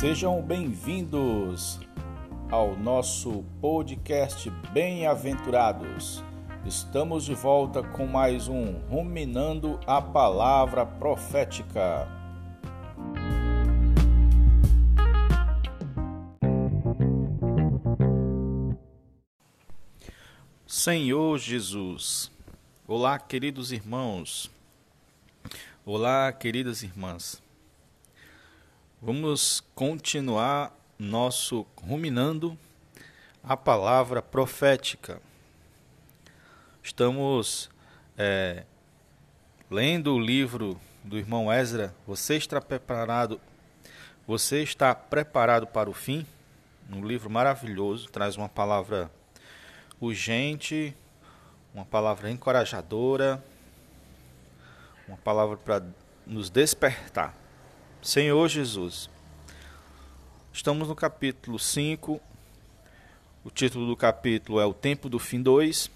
Sejam bem-vindos ao nosso podcast Bem-aventurados. Estamos de volta com mais um Ruminando a Palavra Profética. Senhor Jesus, olá, queridos irmãos, olá, queridas irmãs. Vamos continuar nosso ruminando a palavra profética. Estamos é, lendo o livro do irmão Ezra. Você está preparado? Você está preparado para o fim? Um livro maravilhoso, traz uma palavra urgente, uma palavra encorajadora, uma palavra para nos despertar. Senhor Jesus. Estamos no capítulo 5. O título do capítulo é O Tempo do Fim 2.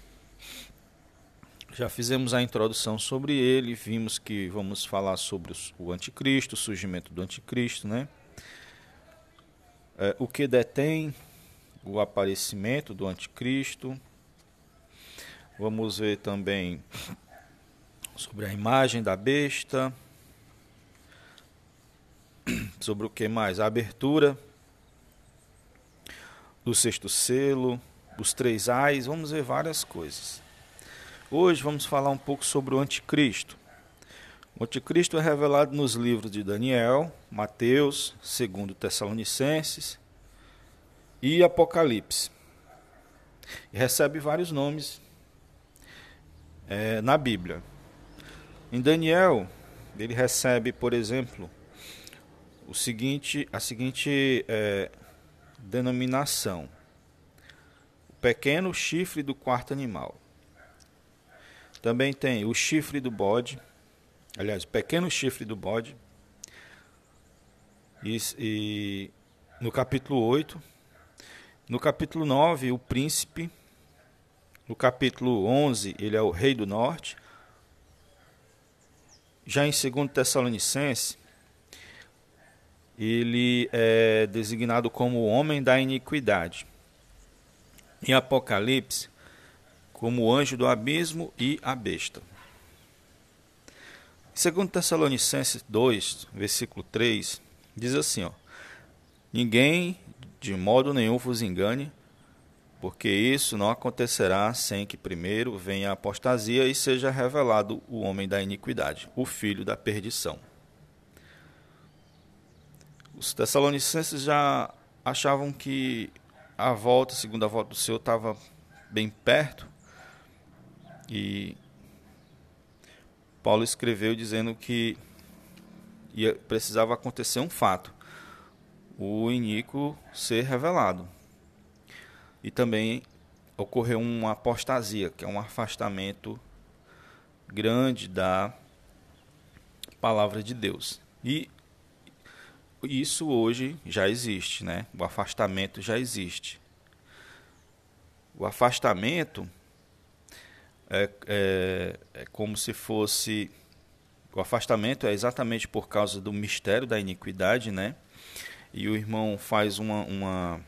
Já fizemos a introdução sobre ele, vimos que vamos falar sobre o anticristo, o surgimento do anticristo, né? É, o que detém o aparecimento do anticristo. Vamos ver também sobre a imagem da besta sobre o que mais? A abertura do sexto selo, os três ais, vamos ver várias coisas. Hoje vamos falar um pouco sobre o anticristo. O anticristo é revelado nos livros de Daniel, Mateus, segundo Tessalonicenses e Apocalipse. E recebe vários nomes é, na Bíblia. Em Daniel, ele recebe, por exemplo, o seguinte, a seguinte é, denominação: o pequeno chifre do quarto animal. Também tem o chifre do bode, aliás, o pequeno chifre do bode. E, e no capítulo 8, no capítulo 9, o príncipe. No capítulo 11, ele é o rei do norte. Já em 2 Tessalonicenses, ele é designado como o homem da iniquidade. Em Apocalipse, como o anjo do abismo e a besta. Segundo Tessalonicenses 2, versículo 3, diz assim, ó: Ninguém de modo nenhum vos engane, porque isso não acontecerá sem que primeiro venha a apostasia e seja revelado o homem da iniquidade, o filho da perdição. Os Tessalonicenses já achavam que a volta, a segunda volta do Senhor, estava bem perto. E Paulo escreveu dizendo que ia, precisava acontecer um fato: o iníquo ser revelado. E também ocorreu uma apostasia, que é um afastamento grande da palavra de Deus. E isso hoje já existe, né? O afastamento já existe. O afastamento é, é, é como se fosse. O afastamento é exatamente por causa do mistério da iniquidade, né? E o irmão faz uma, uma,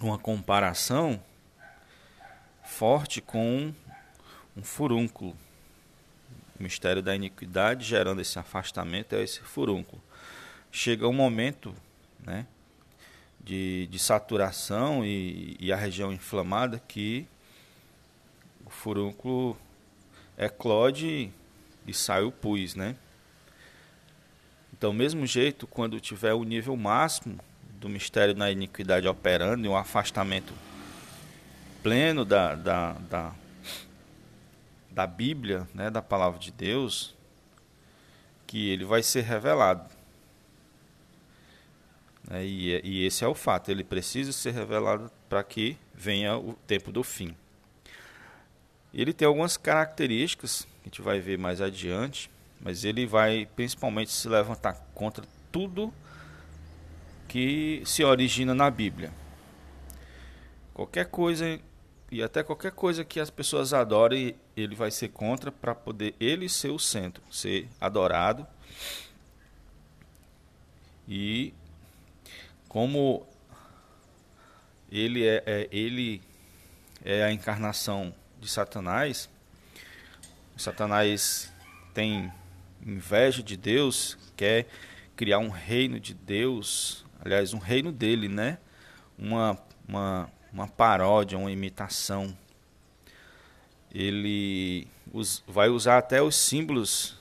uma comparação forte com um furúnculo. O mistério da iniquidade gerando esse afastamento é esse furúnculo chega um momento né, de, de saturação e, e a região inflamada que o furúnculo eclode e sai o pus, né? Então, mesmo jeito, quando tiver o nível máximo do mistério na iniquidade operando e um afastamento pleno da, da, da, da Bíblia, né, da palavra de Deus, que ele vai ser revelado. É, e, e, esse é o fato, ele precisa ser revelado para que venha o tempo do fim. Ele tem algumas características que a gente vai ver mais adiante, mas ele vai principalmente se levantar contra tudo que se origina na Bíblia. Qualquer coisa e até qualquer coisa que as pessoas adorem, ele vai ser contra para poder ele ser o centro, ser adorado. E como ele é, é, ele é a encarnação de Satanás, Satanás tem inveja de Deus, quer criar um reino de Deus, aliás, um reino dele, né? Uma, uma, uma paródia, uma imitação. Ele us, vai usar até os símbolos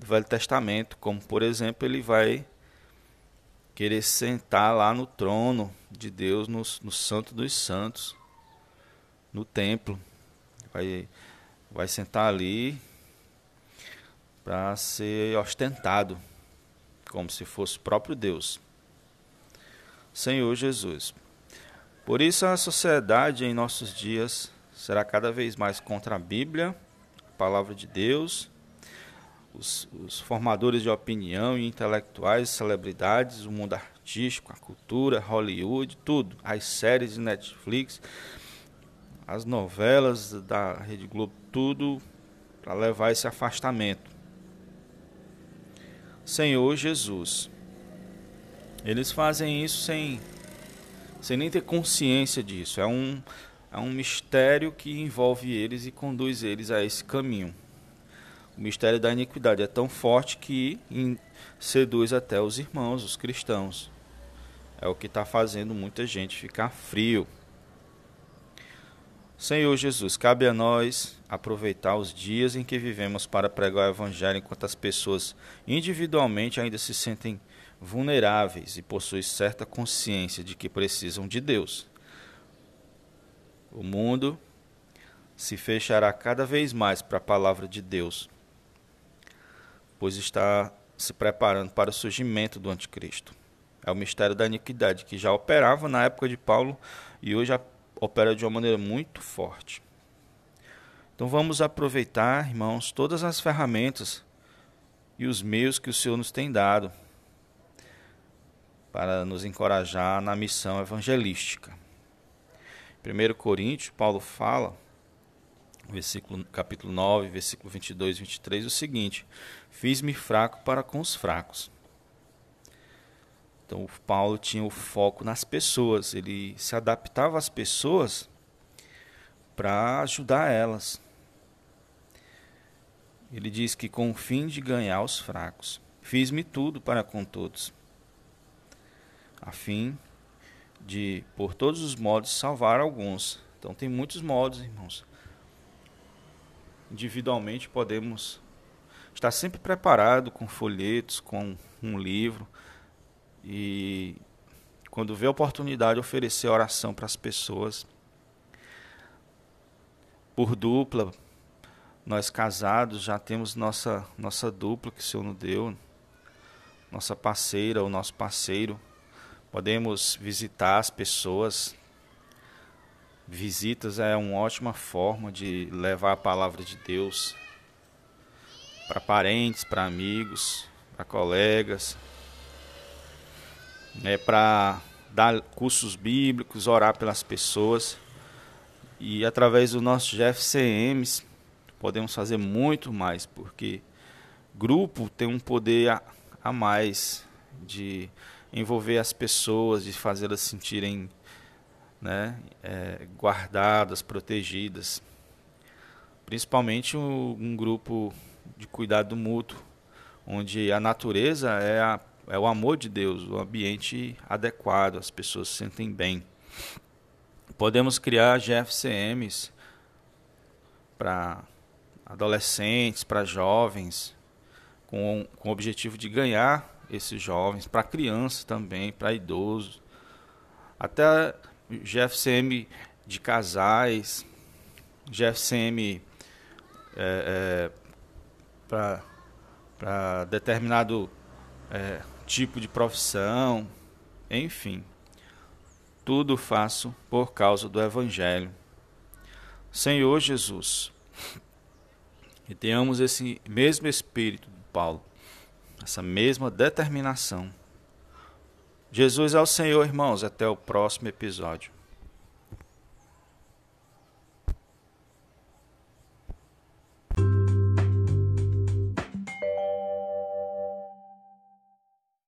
do Velho Testamento, como por exemplo, ele vai querer sentar lá no trono de Deus, no, no Santo dos Santos, no templo. Vai, vai sentar ali para ser ostentado, como se fosse o próprio Deus. Senhor Jesus. Por isso a sociedade em nossos dias será cada vez mais contra a Bíblia, a palavra de Deus, os, os formadores de opinião e intelectuais, celebridades, o mundo artístico, a cultura, Hollywood, tudo, as séries de Netflix, as novelas da Rede Globo, tudo para levar esse afastamento. Senhor Jesus. Eles fazem isso sem, sem nem ter consciência disso. É um, é um mistério que envolve eles e conduz eles a esse caminho. O mistério da iniquidade é tão forte que seduz até os irmãos, os cristãos. É o que está fazendo muita gente ficar frio. Senhor Jesus, cabe a nós aproveitar os dias em que vivemos para pregar o Evangelho enquanto as pessoas individualmente ainda se sentem vulneráveis e possuem certa consciência de que precisam de Deus. O mundo se fechará cada vez mais para a palavra de Deus, pois está se preparando para o surgimento do Anticristo. É o mistério da iniquidade que já operava na época de Paulo e hoje opera de uma maneira muito forte. Então vamos aproveitar, irmãos, todas as ferramentas e os meios que o Senhor nos tem dado para nos encorajar na missão evangelística. 1 Coríntios, Paulo fala, versículo, capítulo 9, versículo 22 e 23, o seguinte: Fiz-me fraco para com os fracos então, Paulo tinha o foco nas pessoas, ele se adaptava às pessoas para ajudar elas. Ele diz que com o fim de ganhar os fracos, fiz-me tudo para com todos, a fim de, por todos os modos, salvar alguns. Então, tem muitos modos, irmãos. Individualmente, podemos estar sempre preparado com folhetos, com um livro e quando vê a oportunidade, oferecer oração para as pessoas. Por dupla, nós casados já temos nossa, nossa dupla que o Senhor nos deu, nossa parceira ou nosso parceiro. Podemos visitar as pessoas. Visitas é uma ótima forma de levar a palavra de Deus para parentes, para amigos, para colegas é, para dar cursos bíblicos, orar pelas pessoas. E através do nosso GFCMs podemos fazer muito mais, porque grupo tem um poder a, a mais de envolver as pessoas, de fazê-las sentirem né, é, guardadas, protegidas. Principalmente um, um grupo de cuidado mútuo, onde a natureza é a é o amor de Deus, o ambiente adequado, as pessoas se sentem bem. Podemos criar GFCMs para adolescentes, para jovens, com, com o objetivo de ganhar esses jovens, para crianças também, para idosos, até GFCM de casais, GFCM é, é, para determinado é, tipo de profissão, enfim. Tudo faço por causa do Evangelho. Senhor Jesus, que tenhamos esse mesmo espírito de Paulo, essa mesma determinação. Jesus é o Senhor, irmãos. Até o próximo episódio.